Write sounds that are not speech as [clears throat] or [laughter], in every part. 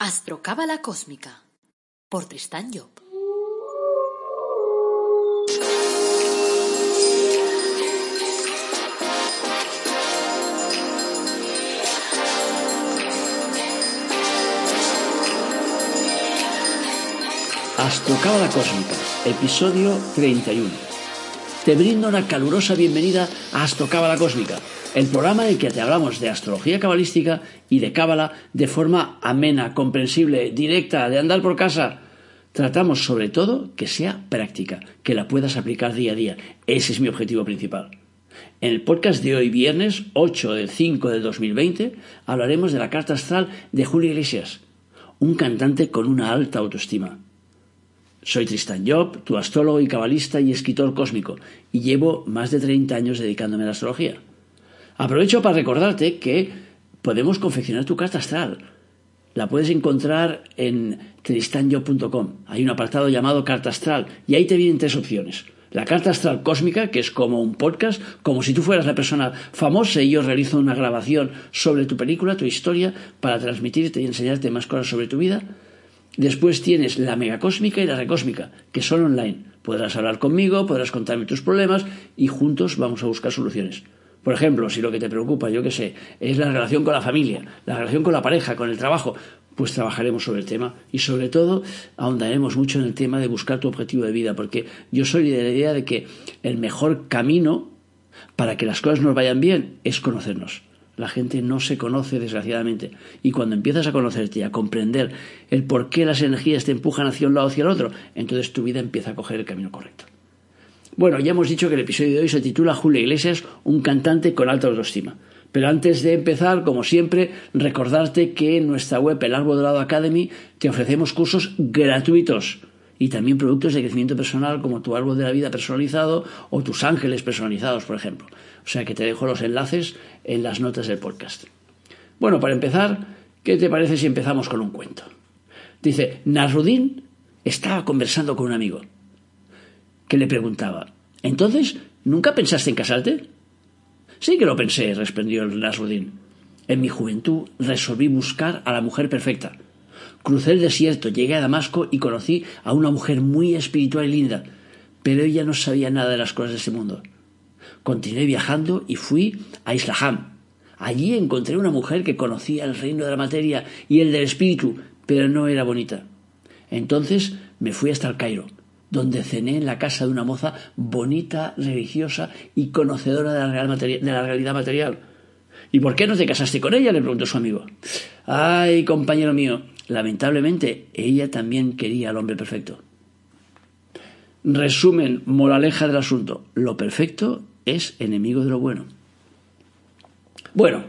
Astrocábala Cósmica por Tristán Job. Astrocábala Cósmica, episodio 31. Te brindo una calurosa bienvenida a Astrocábala Cósmica, el programa en el que te hablamos de astrología cabalística y de cábala de forma amena, comprensible, directa, de andar por casa. Tratamos sobre todo que sea práctica, que la puedas aplicar día a día. Ese es mi objetivo principal. En el podcast de hoy, viernes 8 del 5 de 2020, hablaremos de la carta astral de Julio Iglesias, un cantante con una alta autoestima. Soy Tristan Job, tu astrólogo y cabalista y escritor cósmico, y llevo más de 30 años dedicándome a la astrología. Aprovecho para recordarte que podemos confeccionar tu carta astral. La puedes encontrar en tristanyo.com. Hay un apartado llamado carta astral y ahí te vienen tres opciones. La carta astral cósmica, que es como un podcast, como si tú fueras la persona famosa y yo realizo una grabación sobre tu película, tu historia, para transmitirte y enseñarte más cosas sobre tu vida. Después tienes la megacósmica y la recósmica, que son online. Podrás hablar conmigo, podrás contarme tus problemas y juntos vamos a buscar soluciones. Por ejemplo, si lo que te preocupa, yo qué sé, es la relación con la familia, la relación con la pareja, con el trabajo, pues trabajaremos sobre el tema y sobre todo ahondaremos mucho en el tema de buscar tu objetivo de vida, porque yo soy de la idea de que el mejor camino para que las cosas nos vayan bien es conocernos. La gente no se conoce, desgraciadamente. Y cuando empiezas a conocerte y a comprender el por qué las energías te empujan hacia un lado o hacia el otro, entonces tu vida empieza a coger el camino correcto. Bueno, ya hemos dicho que el episodio de hoy se titula Julio Iglesias, un cantante con alta autoestima. Pero antes de empezar, como siempre, recordarte que en nuestra web, el Árbol Dorado Academy, te ofrecemos cursos gratuitos y también productos de crecimiento personal como tu árbol de la vida personalizado o tus ángeles personalizados, por ejemplo. O sea que te dejo los enlaces en las notas del podcast. Bueno, para empezar, ¿qué te parece si empezamos con un cuento? Dice, Nasruddin estaba conversando con un amigo que le preguntaba, ¿entonces nunca pensaste en casarte? Sí que lo pensé, respondió Nasruddin. En mi juventud resolví buscar a la mujer perfecta. Crucé el desierto, llegué a Damasco y conocí a una mujer muy espiritual y linda, pero ella no sabía nada de las cosas de ese mundo. Continué viajando y fui a Islaham. Allí encontré una mujer que conocía el reino de la materia y el del espíritu, pero no era bonita. Entonces me fui hasta el Cairo donde cené en la casa de una moza bonita, religiosa y conocedora de la realidad material. ¿Y por qué no te casaste con ella? le preguntó su amigo. Ay, compañero mío, lamentablemente ella también quería al hombre perfecto. Resumen, moraleja del asunto. Lo perfecto es enemigo de lo bueno. Bueno,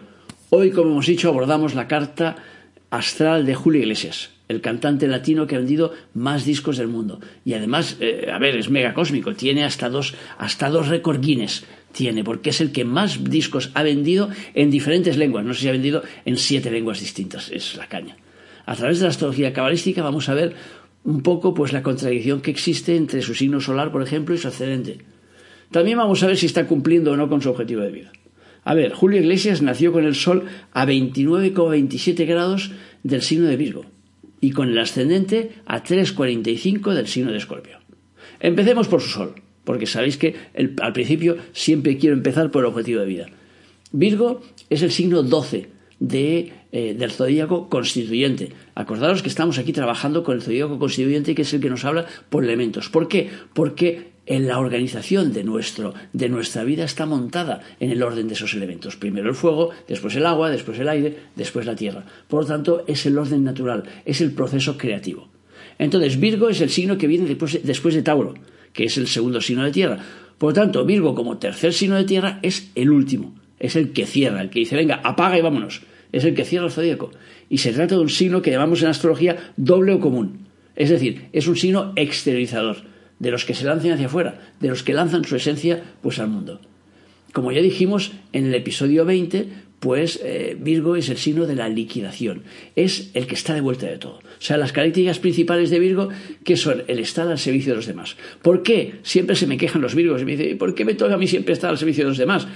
hoy, como hemos dicho, abordamos la carta astral de Julio Iglesias el cantante latino que ha vendido más discos del mundo. Y además, eh, a ver, es mega cósmico, tiene hasta dos, hasta dos récord Guinness. Tiene, porque es el que más discos ha vendido en diferentes lenguas. No sé si ha vendido en siete lenguas distintas, es la caña. A través de la astrología cabalística vamos a ver un poco pues la contradicción que existe entre su signo solar, por ejemplo, y su ascendente. También vamos a ver si está cumpliendo o no con su objetivo de vida. A ver, Julio Iglesias nació con el Sol a 29,27 grados del signo de Virgo y con el ascendente a 3,45 del signo de Escorpio. Empecemos por su Sol, porque sabéis que al principio siempre quiero empezar por el objetivo de vida. Virgo es el signo 12 de, eh, del zodíaco constituyente. Acordaros que estamos aquí trabajando con el zodíaco constituyente, que es el que nos habla por elementos. ¿Por qué? Porque en la organización de, nuestro, de nuestra vida está montada en el orden de esos elementos. Primero el fuego, después el agua, después el aire, después la tierra. Por lo tanto, es el orden natural, es el proceso creativo. Entonces, Virgo es el signo que viene después, después de Tauro, que es el segundo signo de tierra. Por lo tanto, Virgo como tercer signo de tierra es el último, es el que cierra, el que dice, venga, apaga y vámonos. Es el que cierra el zodíaco. Y se trata de un signo que llamamos en astrología doble o común. Es decir, es un signo exteriorizador de los que se lancen hacia afuera, de los que lanzan su esencia pues al mundo. Como ya dijimos en el episodio 20, pues eh, Virgo es el signo de la liquidación, es el que está de vuelta de todo. O sea, las características principales de Virgo, que son el estar al servicio de los demás. ¿Por qué? Siempre se me quejan los Virgos y me dicen, ¿por qué me toca a mí siempre estar al servicio de los demás?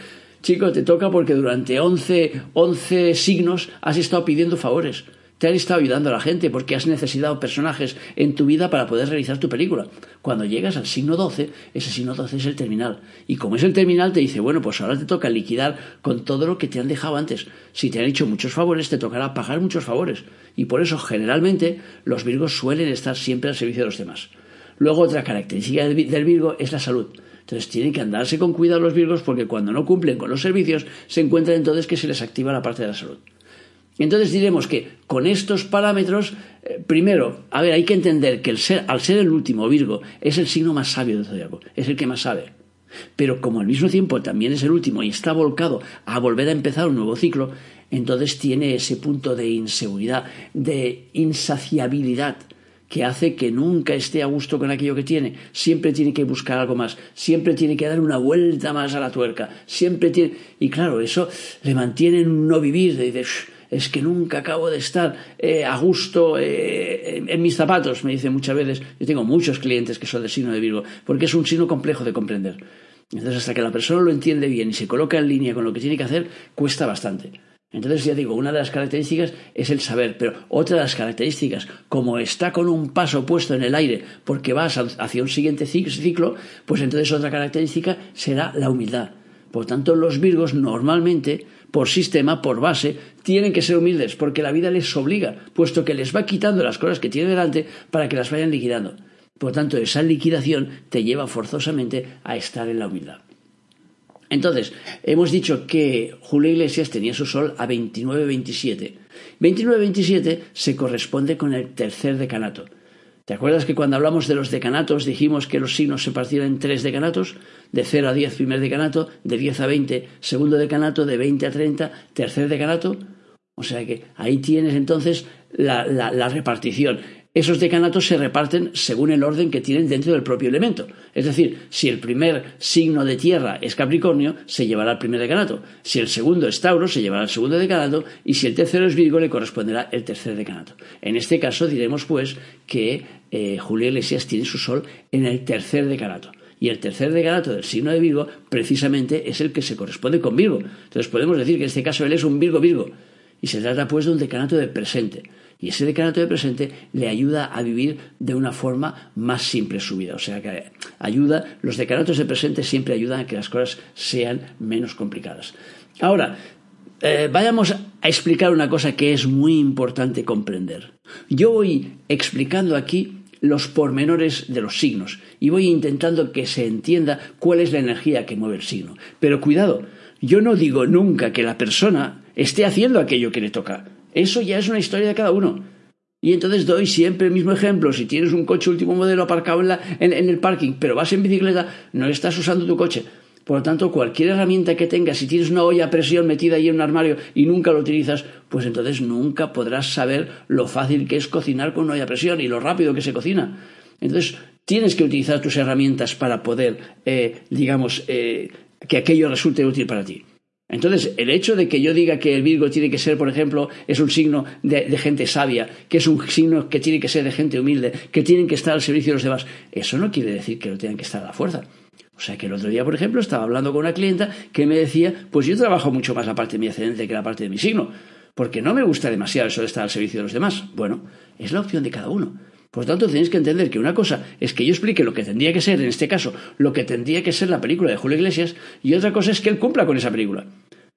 Chico, te toca porque durante 11, 11 signos has estado pidiendo favores te han estado ayudando a la gente porque has necesitado personajes en tu vida para poder realizar tu película. Cuando llegas al signo 12, ese signo 12 es el terminal. Y como es el terminal, te dice, bueno, pues ahora te toca liquidar con todo lo que te han dejado antes. Si te han hecho muchos favores, te tocará pagar muchos favores. Y por eso, generalmente, los Virgos suelen estar siempre al servicio de los demás. Luego, otra característica del Virgo es la salud. Entonces tienen que andarse con cuidado los Virgos porque cuando no cumplen con los servicios se encuentran entonces que se les activa la parte de la salud. Entonces diremos que con estos parámetros, eh, primero, a ver, hay que entender que el ser, al ser el último Virgo es el signo más sabio del zodiaco, es el que más sabe. Pero como al mismo tiempo también es el último y está volcado a volver a empezar un nuevo ciclo, entonces tiene ese punto de inseguridad, de insaciabilidad, que hace que nunca esté a gusto con aquello que tiene. Siempre tiene que buscar algo más, siempre tiene que dar una vuelta más a la tuerca, siempre tiene... Y claro, eso le mantiene en un no vivir, de, es que nunca acabo de estar eh, a gusto eh, en, mis zapatos, me dice muchas veces. Yo tengo muchos clientes que son del signo de Virgo, porque es un signo complejo de comprender. Entonces, hasta que la persona lo entiende bien y se coloca en línea con lo que tiene que hacer, cuesta bastante. Entonces, ya digo, una de las características es el saber, pero otra de las características, como está con un paso puesto en el aire porque vas hacia un siguiente ciclo, pues entonces otra característica será la humildad. Por tanto, los virgos normalmente, por sistema, por base, tienen que ser humildes porque la vida les obliga, puesto que les va quitando las cosas que tiene delante para que las vayan liquidando. Por tanto, esa liquidación te lleva forzosamente a estar en la humildad. Entonces, hemos dicho que Julio Iglesias tenía su sol a 29-27. 29-27 se corresponde con el tercer decanato. ¿Te acuerdas que cuando hablamos de los decanatos dijimos que los signos se partían en tres decanatos? De 0 a 10 primer decanato, de 10 a 20 segundo decanato, de 20 a 30 tercer decanato. O sea que ahí tienes entonces la, la repartición esos decanatos se reparten según el orden que tienen dentro del propio elemento. Es decir, si el primer signo de tierra es Capricornio, se llevará el primer decanato. Si el segundo es Tauro, se llevará el segundo decanato. Y si el tercero es Virgo, le corresponderá el tercer decanato. En este caso diremos, pues, que eh, Julio Iglesias tiene su sol en el tercer decanato. Y el tercer decanato del signo de Virgo, precisamente, es el que se corresponde con Virgo. Entonces podemos decir que en este caso él es un Virgo-Virgo. Y se trata, pues, de un decanato de presente. Y ese decanato de presente le ayuda a vivir de una forma más simple su vida. O sea que ayuda, los decanatos de presente siempre ayudan a que las cosas sean menos complicadas. Ahora, eh, vayamos a explicar una cosa que es muy importante comprender. Yo voy explicando aquí los pormenores de los signos y voy intentando que se entienda cuál es la energía que mueve el signo. Pero cuidado, yo no digo nunca que la persona esté haciendo aquello que le toca. Eso ya es una historia de cada uno. Y entonces doy siempre el mismo ejemplo. Si tienes un coche último modelo aparcado en, el parking, pero vas en bicicleta, no estás usando tu coche. Por lo tanto, cualquier herramienta que tengas, si tienes una olla a presión metida ahí en un armario y nunca lo utilizas, pues entonces nunca podrás saber lo fácil que es cocinar con una olla a presión y lo rápido que se cocina. Entonces, tienes que utilizar tus herramientas para poder, eh, digamos, eh, que aquello resulte útil para ti. Entonces, el hecho de que yo diga que el Virgo tiene que ser, por ejemplo, es un signo de, gente sabia, que es un signo que tiene que ser de gente humilde, que tienen que estar al servicio de los demás, eso no quiere decir que lo tengan que estar a la fuerza. O sea que el otro día, por ejemplo, estaba hablando con una clienta que me decía, pues yo trabajo mucho más la parte de mi ascendente que la parte de mi signo, porque no me gusta demasiado eso de estar al servicio de los demás. Bueno, es la opción de cada uno. Por tanto, tenéis que entender que una cosa es que yo explique lo que tendría que ser, en este caso, lo que tendría que ser la película de Julio Iglesias, y otra cosa es que él cumpla con esa película.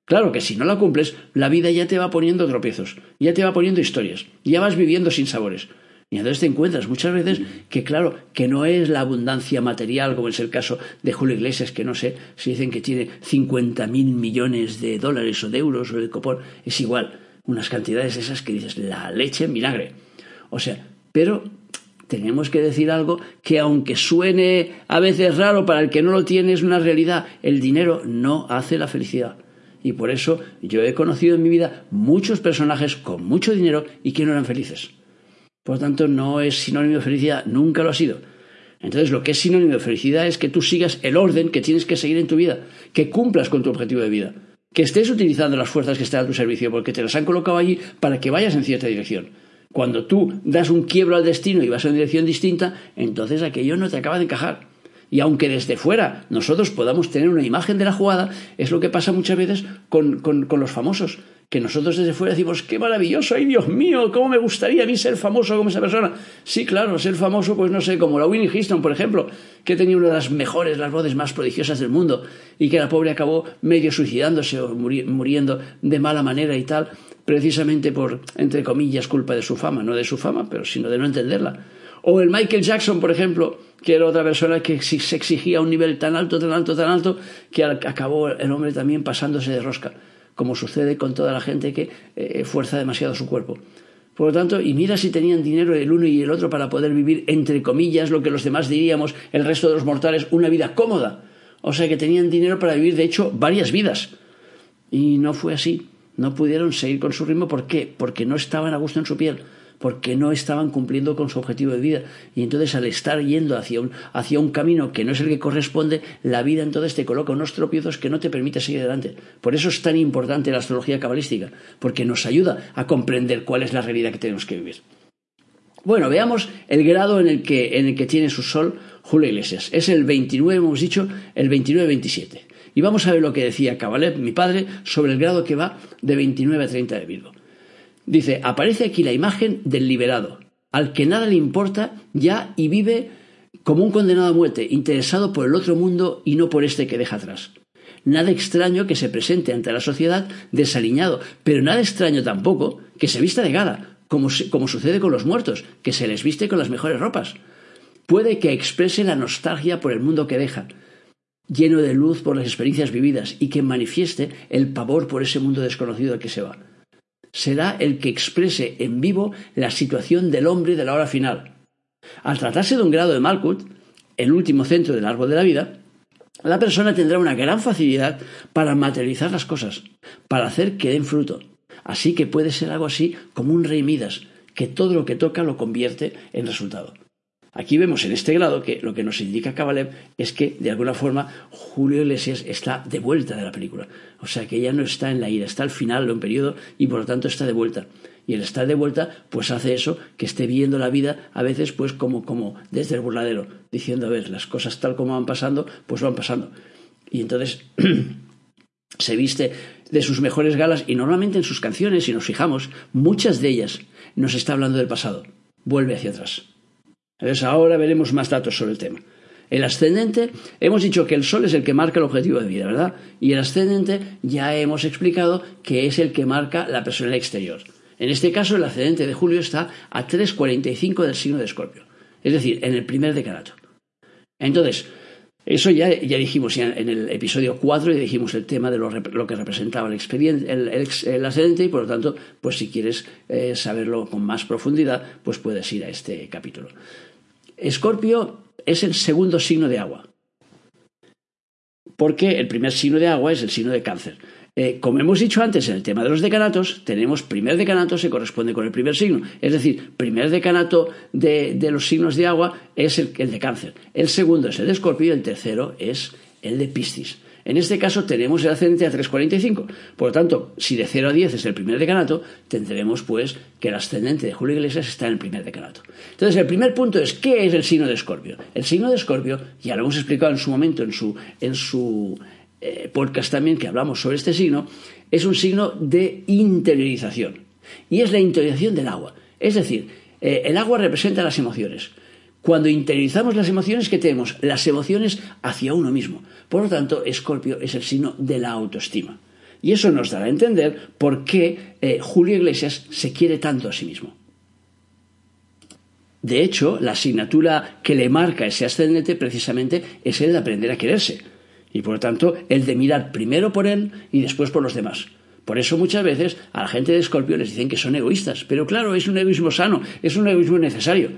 Claro que si no la cumples, la vida ya te va poniendo tropiezos, ya te va poniendo historias, ya vas viviendo sin sabores. Y entonces te encuentras muchas veces que, claro, que no es la abundancia material, como es el caso de Julio Iglesias, que no sé si dicen que tiene 50 mil millones de dólares o de euros o de copón, es igual, unas cantidades esas que dices, la leche en vinagre. O sea, pero tenemos que decir algo que aunque suene a veces raro para el que no lo tiene es una realidad. El dinero no hace la felicidad. Y por eso yo he conocido en mi vida muchos personajes con mucho dinero y que no eran felices. Por lo tanto, no es sinónimo de felicidad, nunca lo ha sido. Entonces, lo que es sinónimo de felicidad es que tú sigas el orden que tienes que seguir en tu vida, que cumplas con tu objetivo de vida, que estés utilizando las fuerzas que están a tu servicio, porque te las han colocado allí para que vayas en cierta dirección. Cuando tú das un quiebro al destino y vas en una dirección distinta, entonces aquello no te acaba de encajar. Y aunque desde fuera nosotros podamos tener una imagen de la jugada, es lo que pasa muchas veces con, los famosos, que nosotros desde fuera decimos, qué maravilloso, ay Dios mío, cómo me gustaría a mí ser famoso como esa persona. Sí, claro, ser famoso, pues no sé, como la Winnie Houston, por ejemplo, que tenía una de las mejores, las voces más prodigiosas del mundo, y que la pobre acabó medio suicidándose o muriendo de mala manera y tal, precisamente por, entre comillas, culpa de su fama, no de su fama, pero sino de no entenderla. O el Michael Jackson, por ejemplo, que era otra persona que se exigía un nivel tan alto, tan alto, tan alto, que acabó el hombre también pasándose de rosca como sucede con toda la gente que eh, fuerza demasiado su cuerpo. Por lo tanto, y mira si tenían dinero el uno y el otro para poder vivir, entre comillas, lo que los demás diríamos, el resto de los mortales, una vida cómoda. O sea que tenían dinero para vivir, de hecho, varias vidas. Y no fue así. No pudieron seguir con su ritmo. ¿Por qué? Porque no estaban a gusto en su piel porque no estaban cumpliendo con su objetivo de vida. Y entonces al estar yendo hacia un, hacia un camino que no es el que corresponde, la vida entonces te coloca unos tropiezos que no te permite seguir adelante. Por eso es tan importante la astrología cabalística, porque nos ayuda a comprender cuál es la realidad que tenemos que vivir. Bueno, veamos el grado en el que, en el que tiene su sol Julio Iglesias. Es el 29, hemos dicho, el 29-27. Y vamos a ver lo que decía Cabalev, mi padre, sobre el grado que va de 29 a 30 de Virgo. Dice, aparece aquí la imagen del liberado, al que nada le importa ya y vive como un condenado a muerte, interesado por el otro mundo y no por este que deja atrás. Nada extraño que se presente ante la sociedad desaliñado, pero nada extraño tampoco que se vista de gala, como, como sucede con los muertos, que se les viste con las mejores ropas. Puede que exprese la nostalgia por el mundo que deja, lleno de luz por las experiencias vividas, y que manifieste el pavor por ese mundo desconocido al que se va será el que exprese en vivo la situación del hombre de la hora final. Al tratarse de un grado de Malkut, el último centro del árbol de la vida, la persona tendrá una gran facilidad para materializar las cosas, para hacer que den fruto. Así que puede ser algo así como un rey Midas, que todo lo que toca lo convierte en resultado. Aquí vemos en este grado que lo que nos indica Kabalev es que, de alguna forma, Julio Iglesias está de vuelta de la película. O sea, que ya no está en la ira, está al final de un periodo y por lo tanto está de vuelta. Y el estar de vuelta, pues hace eso, que esté viendo la vida a veces, pues como, como desde el burladero, diciendo, a ver, las cosas tal como van pasando, pues van pasando. Y entonces [clears throat] se viste de sus mejores galas y normalmente en sus canciones, si nos fijamos, muchas de ellas nos está hablando del pasado. Vuelve hacia atrás. Entonces ahora veremos más datos sobre el tema. El ascendente, hemos dicho que el Sol es el que marca el objetivo de vida, ¿verdad? Y el ascendente ya hemos explicado que es el que marca la personalidad exterior. En este caso, el ascendente de Julio está a 3.45 del signo de Escorpio, es decir, en el primer decanato. Entonces, eso ya, ya dijimos en el episodio 4, y dijimos el tema de lo, que representaba el, expediente, el, ascendente, y por lo tanto, pues si quieres eh, saberlo con más profundidad, pues puedes ir a este capítulo. Escorpio es el segundo signo de agua, porque el primer signo de agua es el signo de cáncer. Eh, como hemos dicho antes en el tema de los decanatos, tenemos primer decanato se corresponde con el primer signo. Es decir, primer decanato de, los signos de agua es el, el, de cáncer. El segundo es el de escorpio y el tercero es el de piscis. En este caso tenemos el ascendente a 3.45. Por lo tanto, si de 0 a 10 es el primer decanato, tendremos pues que el ascendente de Julio Iglesias está en el primer decanato. Entonces, el primer punto es, ¿qué es el signo de Escorpio? El signo de Escorpio, ya lo hemos explicado en su momento en su, en su eh, podcast también que hablamos sobre este signo, es un signo de interiorización. Y es la interiorización del agua. Es decir, eh, el agua representa las emociones. Cuando interiorizamos las emociones, ¿qué tenemos? Las emociones hacia uno mismo. Por lo tanto, Escorpio es el signo de la autoestima. Y eso nos dará a entender por qué eh, Julio Iglesias se quiere tanto a sí mismo. De hecho, la asignatura que le marca ese ascendente precisamente es el de aprender a quererse. Y por lo tanto, el de mirar primero por él y después por los demás. Por eso muchas veces a la gente de Escorpio les dicen que son egoístas. Pero claro, es un egoísmo sano, es un egoísmo necesario.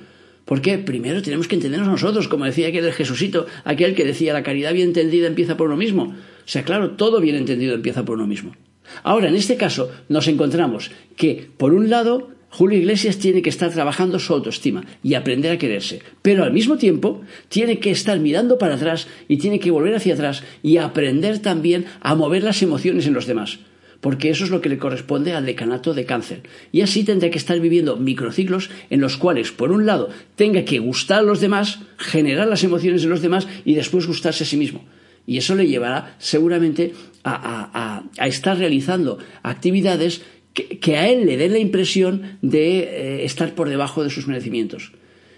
Porque primero tenemos que entendernos nosotros, como decía aquel Jesucito, aquel que decía la caridad bien entendida empieza por uno mismo. O sea, claro, todo bien entendido empieza por uno mismo. Ahora, en este caso, nos encontramos que, por un lado, Julio Iglesias tiene que estar trabajando su autoestima y aprender a quererse, pero al mismo tiempo tiene que estar mirando para atrás y tiene que volver hacia atrás y aprender también a mover las emociones en los demás porque eso es lo que le corresponde al decanato de cáncer. Y así tendrá que estar viviendo microciclos en los cuales, por un lado, tenga que gustar a los demás, generar las emociones de los demás y después gustarse a sí mismo. Y eso le llevará seguramente a, estar realizando actividades que, a él le den la impresión de eh, estar por debajo de sus merecimientos.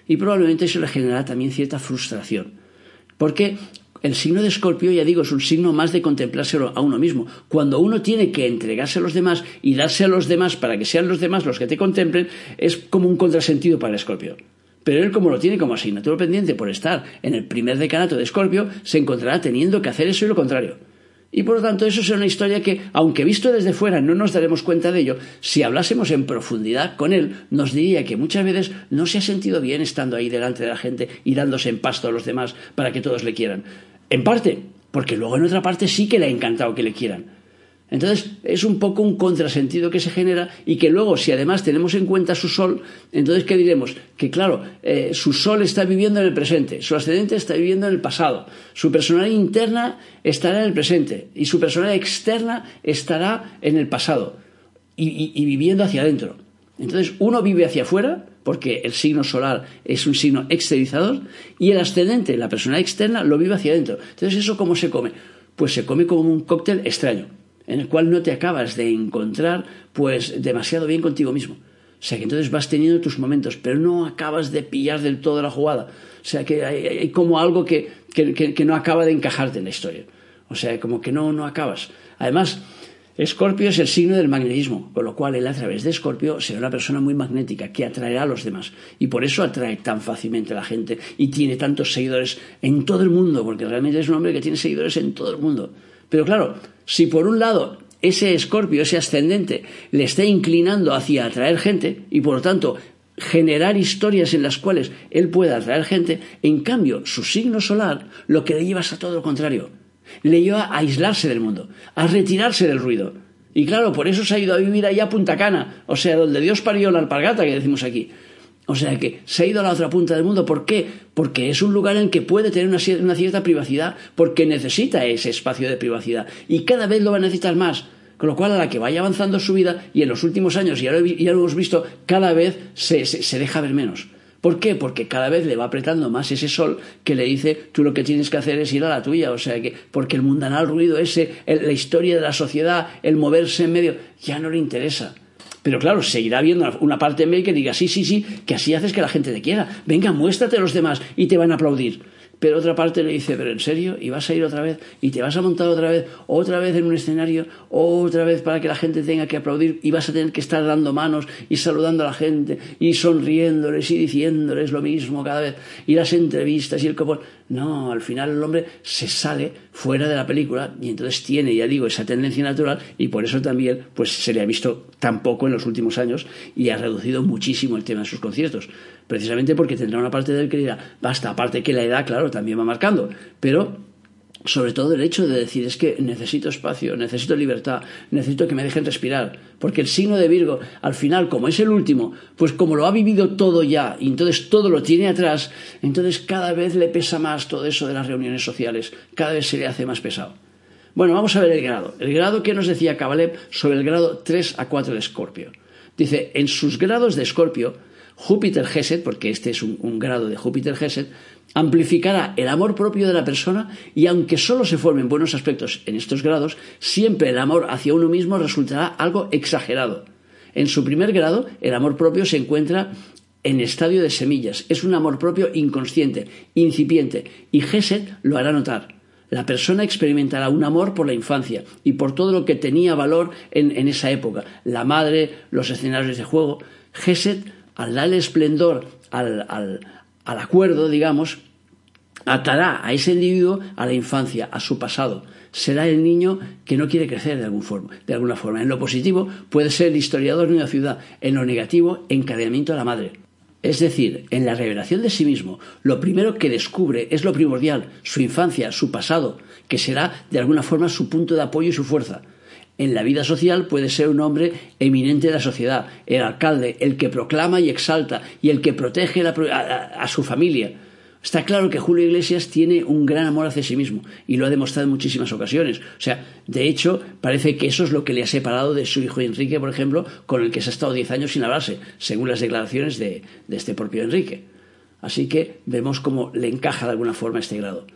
Y probablemente eso le generará también cierta frustración. Porque el signo de Escorpio, ya digo, es un signo más de contemplárselo a uno mismo. Cuando uno tiene que entregarse a los demás y darse a los demás para que sean los demás los que te contemplen, es como un contrasentido para Escorpio. Pero él, como lo tiene como asignatura pendiente por estar en el primer decanato de Escorpio, se encontrará teniendo que hacer eso y lo contrario. Y por lo tanto, eso es una historia que, aunque visto desde fuera no nos daremos cuenta de ello, si hablásemos en profundidad con él, nos diría que muchas veces no se ha sentido bien estando ahí delante de la gente y dándose en pasto a los demás para que todos le quieran. En parte, porque luego en otra parte sí que le ha encantado que le quieran. Entonces es un poco un contrasentido que se genera y que luego, si además tenemos en cuenta su sol, entonces ¿qué diremos? Que claro, eh, su sol está viviendo en el presente, su ascendente está viviendo en el pasado, su personalidad interna estará en el presente y su personalidad externa estará en el pasado y viviendo hacia adentro. Entonces uno vive hacia afuera porque el signo solar es un signo exteriorizador, y el ascendente, la persona externa, lo vive hacia adentro. Entonces, ¿eso cómo se come? Pues se come como un cóctel extraño, en el cual no te acabas de encontrar pues demasiado bien contigo mismo. O sea que entonces vas teniendo tus momentos, pero no acabas de pillar del todo la jugada. O sea que hay, como algo que, que, no acaba de encajarte en la historia. O sea, como que no, no acabas. Además, Escorpio es el signo del magnetismo, con lo cual él a través de Escorpio será una persona muy magnética que atraerá a los demás. Y por eso atrae tan fácilmente a la gente y tiene tantos seguidores en todo el mundo, porque realmente es un hombre que tiene seguidores en todo el mundo. Pero claro, si por un lado ese Escorpio, ese ascendente, le está inclinando hacia atraer gente y por lo tanto generar historias en las cuales él pueda atraer gente, en cambio su signo solar lo que le lleva es a todo lo contrario le lleva a aislarse del mundo, a retirarse del ruido. Y claro, por eso se ha ido a vivir allá a Punta Cana, o sea, donde Dios parió la alpargata que decimos aquí. O sea que se ha ido a la otra punta del mundo. ¿Por qué? Porque es un lugar en que puede tener una, cierta privacidad, porque necesita ese espacio de privacidad. Y cada vez lo va a necesitar más. Con lo cual, a la que vaya avanzando su vida, y en los últimos años, y ya lo, hemos visto, cada vez se deja ver menos. ¿Por qué? Porque cada vez le va apretando más ese sol que le dice tú lo que tienes que hacer es ir a la tuya. O sea que, porque el mundanal ruido ese, la historia de la sociedad, el moverse en medio, ya no le interesa. Pero claro, seguirá viendo una parte en medio que diga sí, sí, sí, que así haces que la gente te quiera. Venga, muéstrate a los demás y te van a aplaudir pero otra parte le dice, pero en serio, y vas a ir otra vez, y te vas a montar otra vez, otra vez en un escenario, otra vez para que la gente tenga que aplaudir, y vas a tener que estar dando manos y saludando a la gente, y sonriéndoles y diciéndoles lo mismo cada vez, y las entrevistas y el copón. No, al final el hombre se sale fuera de la película y entonces tiene, ya digo, esa tendencia natural y por eso también pues se le ha visto tan poco en los últimos años y ha reducido muchísimo el tema de sus conciertos precisamente porque tendrá una parte de él que dirá, basta, aparte que la edad, claro, también va marcando, pero sobre todo el hecho de decir es que necesito espacio, necesito libertad, necesito que me dejen respirar, porque el signo de Virgo, al final, como es el último, pues como lo ha vivido todo ya, y entonces todo lo tiene atrás, entonces cada vez le pesa más todo eso de las reuniones sociales, cada vez se le hace más pesado. Bueno, vamos a ver el grado. El grado que nos decía Kabalev sobre el grado 3 a 4 de Escorpio. Dice, en sus grados de Escorpio, Júpiter Geset, porque este es un, grado de Júpiter Geset, amplificará el amor propio de la persona y aunque solo se formen buenos aspectos en estos grados, siempre el amor hacia uno mismo resultará algo exagerado. En su primer grado, el amor propio se encuentra en estadio de semillas. Es un amor propio inconsciente, incipiente, y Geset lo hará notar. La persona experimentará un amor por la infancia y por todo lo que tenía valor en, esa época, la madre, los escenarios de juego. Al darle esplendor al, acuerdo, digamos, atará a ese individuo a la infancia, a su pasado. Será el niño que no quiere crecer de, algún forma, de alguna forma. En lo positivo puede ser el historiador de una ciudad, en lo negativo, encadenamiento a la madre. Es decir, en la revelación de sí mismo, lo primero que descubre es lo primordial, su infancia, su pasado, que será de alguna forma su punto de apoyo y su fuerza en la vida social puede ser un hombre eminente de la sociedad, el alcalde, el que proclama y exalta y el que protege a, su familia. Está claro que Julio Iglesias tiene un gran amor hacia sí mismo y lo ha demostrado en muchísimas ocasiones. O sea, de hecho, parece que eso es lo que le ha separado de su hijo Enrique, por ejemplo, con el que se ha estado diez años sin hablarse, según las declaraciones de, de este propio Enrique. Así que vemos cómo le encaja de alguna forma este grado.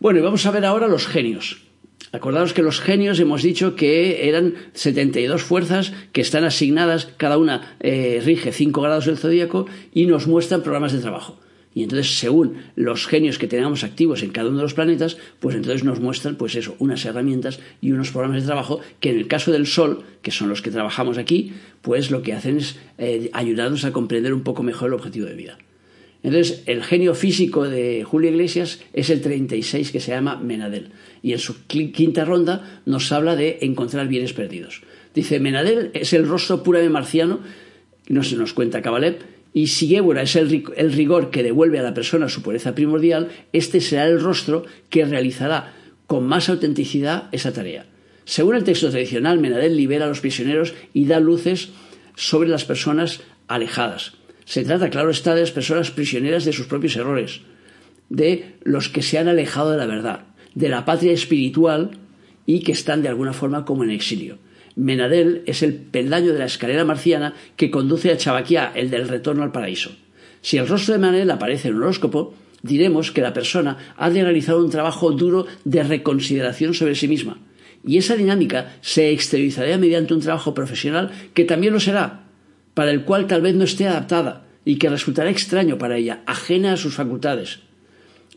Bueno, y vamos a ver ahora los genios. Acordaos que los genios hemos dicho que eran 72 fuerzas que están asignadas, cada una eh, rige 5 grados del zodíaco y nos muestran programas de trabajo. Y entonces, según los genios que tenemos activos en cada uno de los planetas, pues entonces nos muestran, pues eso, unas herramientas y unos programas de trabajo que en el caso del Sol, que son los que trabajamos aquí, pues lo que hacen es eh, ayudarnos a comprender un poco mejor el objetivo de vida. Entonces, el genio físico de Julio Iglesias es el 36 que se llama Menadel. Y en su quinta ronda nos habla de encontrar bienes perdidos. Dice, Menadel es el rostro puramente marciano, no se nos cuenta Kabalev, y si Ébora es el, rigor que devuelve a la persona su pureza primordial, este será el rostro que realizará con más autenticidad esa tarea. Según el texto tradicional, Menadel libera a los prisioneros y da luces sobre las personas alejadas. Se trata, claro está, de las personas prisioneras de sus propios errores, de los que se han alejado de la verdad, de la patria espiritual y que están de alguna forma como en exilio. Menadel es el peldaño de la escalera marciana que conduce a Chabaquía, el del retorno al paraíso. Si el rostro de Menadel aparece en un horóscopo, diremos que la persona ha de realizar un trabajo duro de reconsideración sobre sí misma. Y esa dinámica se exteriorizará mediante un trabajo profesional que también lo será, para el cual tal vez no esté adaptada y que resultará extraño para ella, ajena a sus facultades.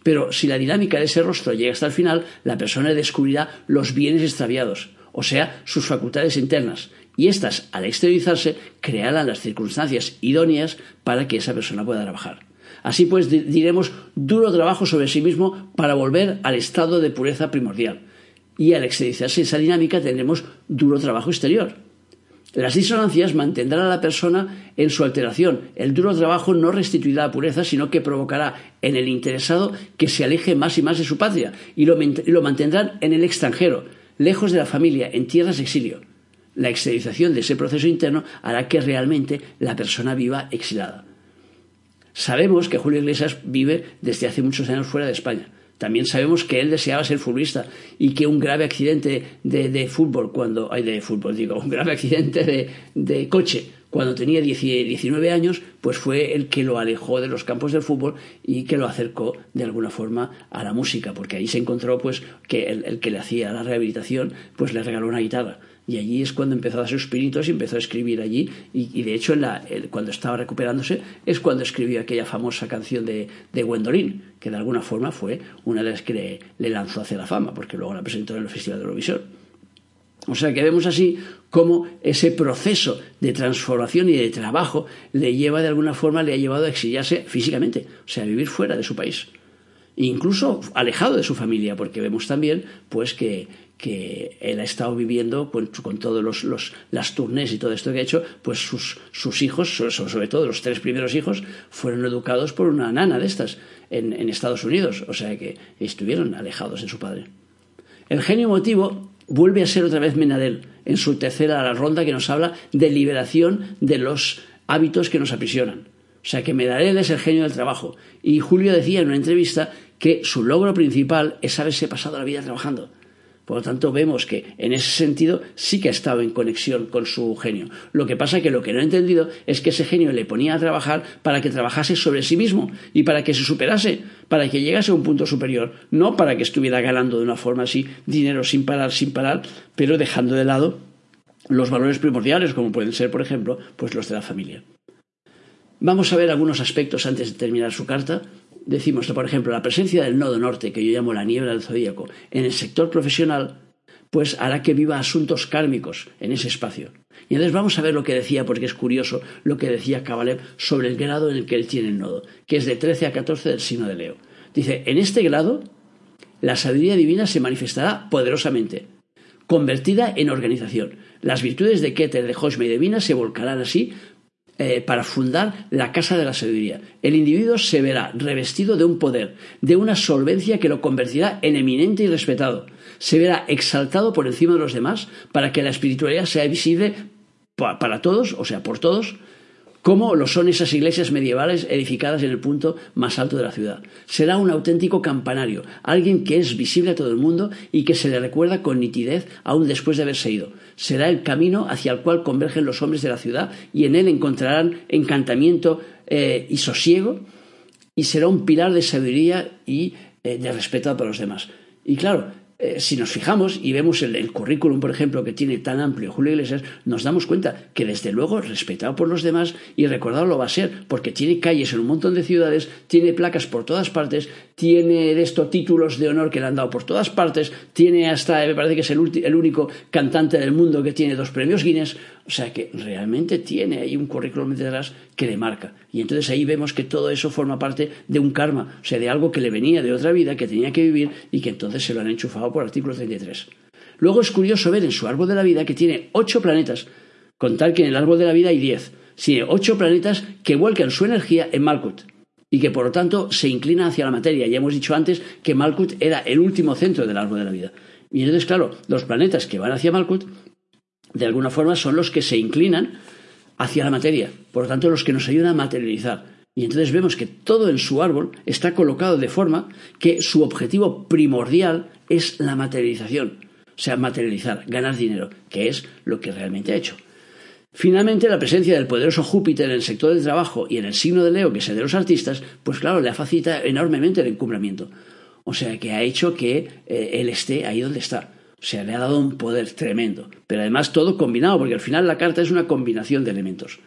Pero si la dinámica de ese rostro llega hasta el final, la persona descubrirá los bienes extraviados, o sea, sus facultades internas, y éstas, al exteriorizarse, crearán las circunstancias idóneas para que esa persona pueda trabajar. Así pues, diremos duro trabajo sobre sí mismo para volver al estado de pureza primordial. Y al exteriorizarse esa dinámica tendremos duro trabajo exterior. Las disonancias mantendrán a la persona en su alteración. El duro trabajo no restituirá la pureza, sino que provocará en el interesado que se aleje más y más de su patria y lo, mantendrán en el extranjero, lejos de la familia, en tierras de exilio. La exteriorización de ese proceso interno hará que realmente la persona viva exilada. Sabemos que Julio Iglesias vive desde hace muchos años fuera de España. También sabemos que él deseaba ser futbolista y que un grave accidente de, fútbol, cuando hay de fútbol, digo, un grave accidente de, de coche cuando tenía 19 años, pues fue el que lo alejó de los campos del fútbol y que lo acercó de alguna forma a la música, porque ahí se encontró pues que el, que le hacía la rehabilitación pues le regaló una guitarra. Y allí es cuando empezó a dar sus espíritus y empezó a escribir allí. Y, de hecho, cuando estaba recuperándose, es cuando escribió aquella famosa canción de, de Gwendolyn, que de alguna forma fue una de las que le, le lanzó hacia la fama, porque luego la presentó en el Festival de Eurovisión. O sea que vemos así cómo ese proceso de transformación y de trabajo le lleva de alguna forma, le ha llevado a exiliarse físicamente, o sea, a vivir fuera de su país. incluso alejado de su familia, porque vemos también pues que, él ha estado viviendo con, todos los, las turnés y todo esto que ha hecho, pues sus, sus hijos, sobre todo los tres primeros hijos, fueron educados por una nana de estas en, en Estados Unidos, o sea que estuvieron alejados de su padre. El genio motivo vuelve a ser otra vez Menadel en su tercera ronda que nos habla de liberación de los hábitos que nos aprisionan. O sea que Menadel es el genio del trabajo. Y Julio decía en una entrevista que su logro principal es haberse pasado la vida trabajando. Por lo tanto, vemos que en ese sentido sí que ha estado en conexión con su genio. Lo que pasa que lo que no ha entendido es que ese genio le ponía a trabajar para que trabajase sobre sí mismo y para que se superase, para que llegase a un punto superior, no para que estuviera ganando de una forma así dinero sin parar, sin parar, pero dejando de lado los valores primordiales, como pueden ser, por ejemplo, pues los de la familia. Vamos a ver algunos aspectos antes de terminar su carta decimos, por ejemplo, la presencia del nodo norte, que yo llamo la niebla del zodíaco, en el sector profesional, pues hará que viva asuntos kármicos en ese espacio. Y entonces vamos a ver lo que decía, porque es curioso lo que decía Kabalev sobre el grado en el que él tiene el nodo, que es de 13 a 14 del signo de Leo. Dice, en este grado, la sabiduría divina se manifestará poderosamente, convertida en organización. Las virtudes de Keter, de Hoshme y de Vina se volcarán así eh, para fundar la casa de la sabiduría. El individuo se verá revestido de un poder, de una solvencia que lo convertirá en eminente y respetado. Se verá exaltado por encima de los demás para que la espiritualidad sea visible para todos, o sea, por todos, como lo son esas iglesias medievales edificadas en el punto más alto de la ciudad. Será un auténtico campanario, alguien que es visible a todo el mundo y que se le recuerda con nitidez aún después de haberse ido. Será el camino hacia el cual convergen los hombres de la ciudad y en él encontrarán encantamiento eh, y sosiego y será un pilar de sabiduría y eh, de respeto para los demás. Y claro, eh, si nos fijamos y vemos el, currículum, por ejemplo, que tiene tan amplio Julio Iglesias, nos damos cuenta que desde luego respetado por los demás y recordado lo va a ser, porque tiene calles en un montón de ciudades, tiene placas por todas partes, tiene de títulos de honor que le han dado por todas partes, tiene hasta, me parece que es el, el único cantante del mundo que tiene dos premios Guinness, o sea que realmente tiene ahí un currículum detrás que le marca. Y entonces ahí vemos que todo eso forma parte de un karma, o sea, de algo que le venía de otra vida, que tenía que vivir y que entonces se lo han enchufado por artículo 33. Luego es curioso ver en su árbol de la vida que tiene ocho planetas, contar que en el árbol de la vida hay diez. Tiene ocho planetas que vuelcan su energía en Malkut y que por lo tanto se inclina hacia la materia. Ya hemos dicho antes que Malkut era el último centro del árbol de la vida. Y entonces, claro, los planetas que van hacia Malkut, de alguna forma, son los que se inclinan hacia la materia, por lo tanto, los que nos ayudan a materializar. Y entonces vemos que todo en su árbol está colocado de forma que su objetivo primordial es la materialización, o sea, materializar, ganar dinero, que es lo que realmente ha hecho. Finalmente, la presencia del poderoso Júpiter en el sector del trabajo y en el signo de Leo, que es el de los artistas, pues claro, le facilita enormemente el encumbramiento. O sea, que ha hecho que eh, él esté ahí donde está. O sea, le ha dado un poder tremendo. Pero además todo combinado, porque al final la carta es una combinación de elementos.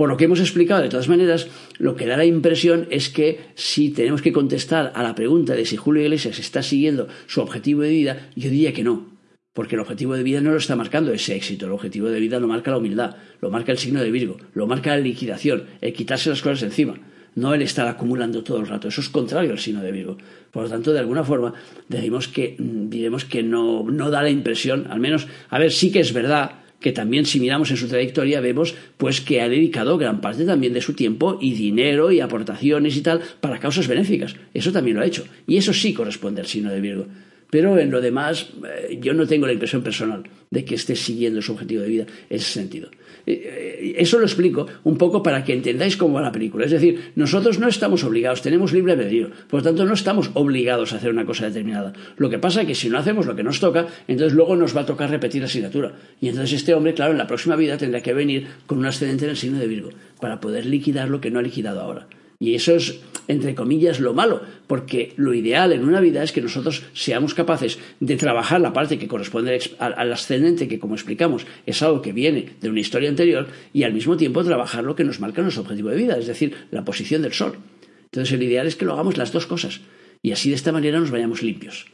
Por lo que hemos explicado, de todas maneras, lo que da la impresión es que si tenemos que contestar a la pregunta de si Julio Iglesias está siguiendo su objetivo de vida, yo diría que no. Porque el objetivo de vida no lo está marcando ese éxito. El objetivo de vida lo marca la humildad, lo marca el signo de Virgo, lo marca la liquidación, el quitarse las cosas encima no el estar acumulando todo el rato. Eso es contrario al signo de Virgo. Por lo tanto, de alguna forma, decimos que, mm, diremos que no, no da la impresión, al menos, a ver, sí que es verdad que también si miramos en su trayectoria vemos pues que ha dedicado gran parte también de su tiempo y dinero y aportaciones y tal para causas benéficas. Eso también lo ha hecho. Y eso sí corresponde al signo de Virgo. Pero en lo demás, eh, yo no tengo la impresión personal de que esté siguiendo su objetivo de vida en ese sentido. Eh, eso lo explico un poco para que entendáis cómo va la película. Es decir, nosotros no estamos obligados, tenemos libre albedrío. Por lo tanto, no estamos obligados a hacer una cosa determinada. Lo que pasa es que si no hacemos lo que nos toca, entonces luego nos va a tocar repetir la asignatura. Y entonces este hombre, claro, en la próxima vida tendrá que venir con un ascendente en el signo de Virgo para poder liquidar lo que no ha liquidado ahora. Y eso es, entre comillas, lo malo, porque lo ideal en una vida es que nosotros seamos capaces de trabajar la parte que corresponde al ascendente, que como explicamos es algo que viene de una historia anterior, y al mismo tiempo trabajar lo que nos marca nuestro objetivo de vida, es decir, la posición del sol. Entonces el ideal es que lo hagamos las dos cosas, y así de esta manera nos vayamos limpios.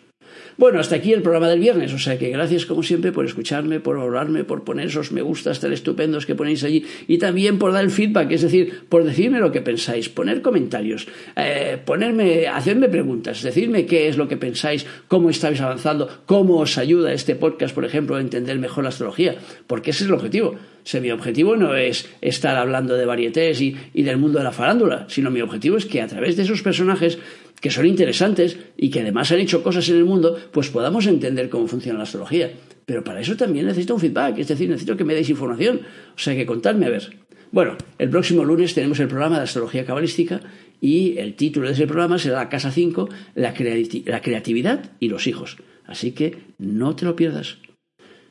Bueno, hasta aquí el programa del viernes, o sea que gracias como siempre por escucharme, por hablarme, por poner esos me gustas tan estupendos que ponéis allí y también por dar el feedback, es decir, por decirme lo que pensáis, poner comentarios, eh, ponerme, hacerme preguntas, decirme qué es lo que pensáis, cómo estáis avanzando, cómo os ayuda este podcast, por ejemplo, a entender mejor la astrología, porque ese es el objetivo. O mi objetivo no es estar hablando de varietés y, del mundo de la farándula, sino mi objetivo es que a través de esos personajes que son interesantes y que además han hecho cosas en el mundo, pues podamos entender cómo funciona la astrología. Pero para eso también necesito un feedback, es decir, necesito que me deis información. O sea, que contadme a ver. Bueno, el próximo lunes tenemos el programa de astrología cabalística y el título de ese programa será La Casa 5, la, la creatividad y los hijos. Así que no te lo pierdas.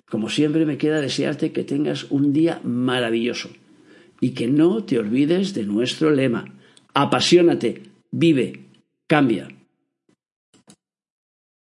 Como siempre me queda desearte que tengas un día maravilloso y que no te olvides de nuestro lema. Apasionate, vive, cambia.